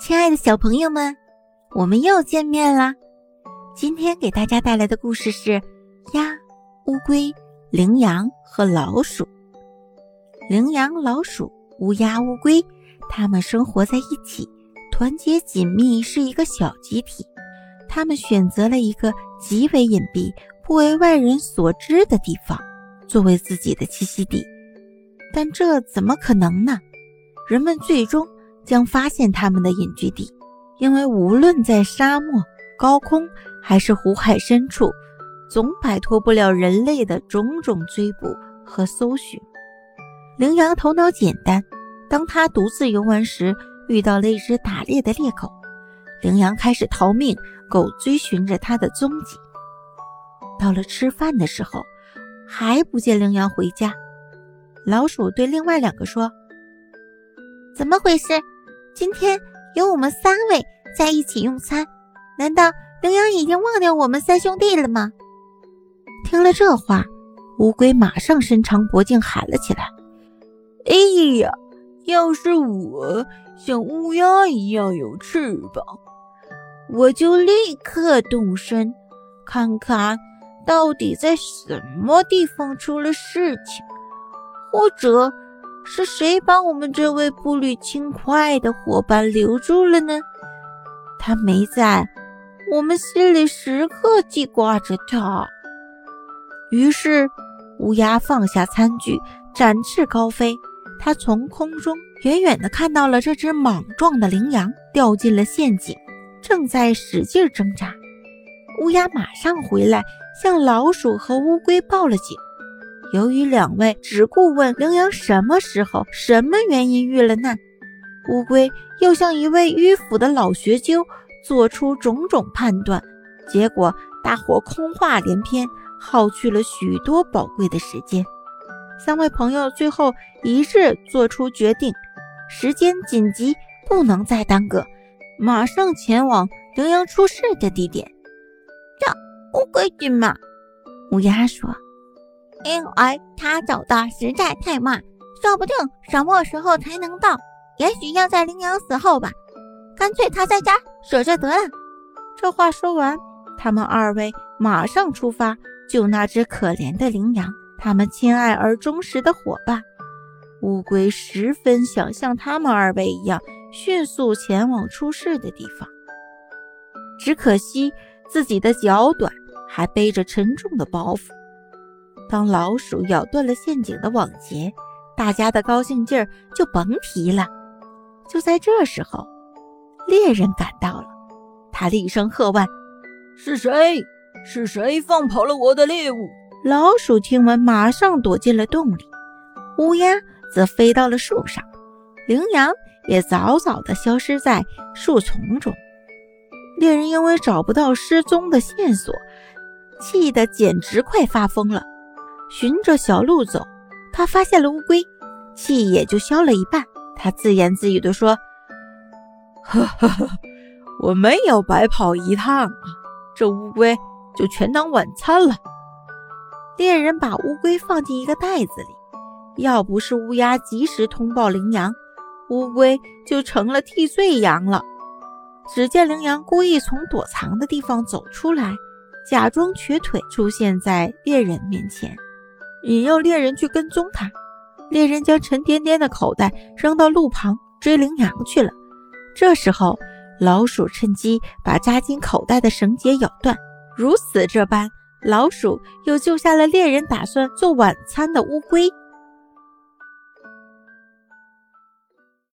亲爱的小朋友们，我们又见面啦！今天给大家带来的故事是鸭、乌龟、羚羊和老鼠。羚羊、老鼠、乌鸦、乌龟，它们生活在一起，团结紧密，是一个小集体。它们选择了一个极为隐蔽、不为外人所知的地方，作为自己的栖息地。但这怎么可能呢？人们最终将发现他们的隐居地，因为无论在沙漠、高空还是湖海深处，总摆脱不了人类的种种追捕和搜寻。羚羊头脑简单，当他独自游玩时，遇到了一只打猎的猎狗，羚羊开始逃命，狗追寻着它的踪迹。到了吃饭的时候，还不见羚羊回家，老鼠对另外两个说。怎么回事？今天有我们三位在一起用餐，难道羚羊已经忘掉我们三兄弟了吗？听了这话，乌龟马上伸长脖颈喊了起来：“哎呀，要是我像乌鸦一样有翅膀，我就立刻动身，看看到底在什么地方出了事情，或者……”是谁把我们这位步履轻快的伙伴留住了呢？他没在，我们心里时刻记挂着他。于是，乌鸦放下餐具，展翅高飞。它从空中远远地看到了这只莽撞的羚羊掉进了陷阱，正在使劲挣扎。乌鸦马上回来，向老鼠和乌龟报了警。由于两位只顾问羚羊什么时候、什么原因遇了难，乌龟又像一位迂腐的老学究，做出种种判断，结果大伙空话连篇，耗去了许多宝贵的时间。三位朋友最后一致做出决定：时间紧急，不能再耽搁，马上前往羚羊出事的地点。这乌龟君嘛，乌鸦说。因为他走的实在太慢，说不定什么时候才能到？也许要在羚羊死后吧。干脆他在家守着得了。这话说完，他们二位马上出发救那只可怜的羚羊，他们亲爱而忠实的伙伴。乌龟十分想像他们二位一样，迅速前往出事的地方。只可惜自己的脚短，还背着沉重的包袱。当老鼠咬断了陷阱的网结，大家的高兴劲儿就甭提了。就在这时候，猎人赶到了，他厉声喝问：“是谁？是谁放跑了我的猎物？”老鼠听闻，马上躲进了洞里；乌鸦则飞到了树上，羚羊也早早地消失在树丛中。猎人因为找不到失踪的线索，气得简直快发疯了。循着小路走，他发现了乌龟，气也就消了一半。他自言自语地说：“呵呵呵，我没有白跑一趟啊，这乌龟就全当晚餐了。”猎人把乌龟放进一个袋子里，要不是乌鸦及时通报羚羊，乌龟就成了替罪羊了。只见羚羊故意从躲藏的地方走出来，假装瘸腿出现在猎人面前。引诱猎人去跟踪他，猎人将沉甸甸的口袋扔到路旁追羚羊去了。这时候，老鼠趁机把扎进口袋的绳结咬断。如此这般，老鼠又救下了猎人打算做晚餐的乌龟。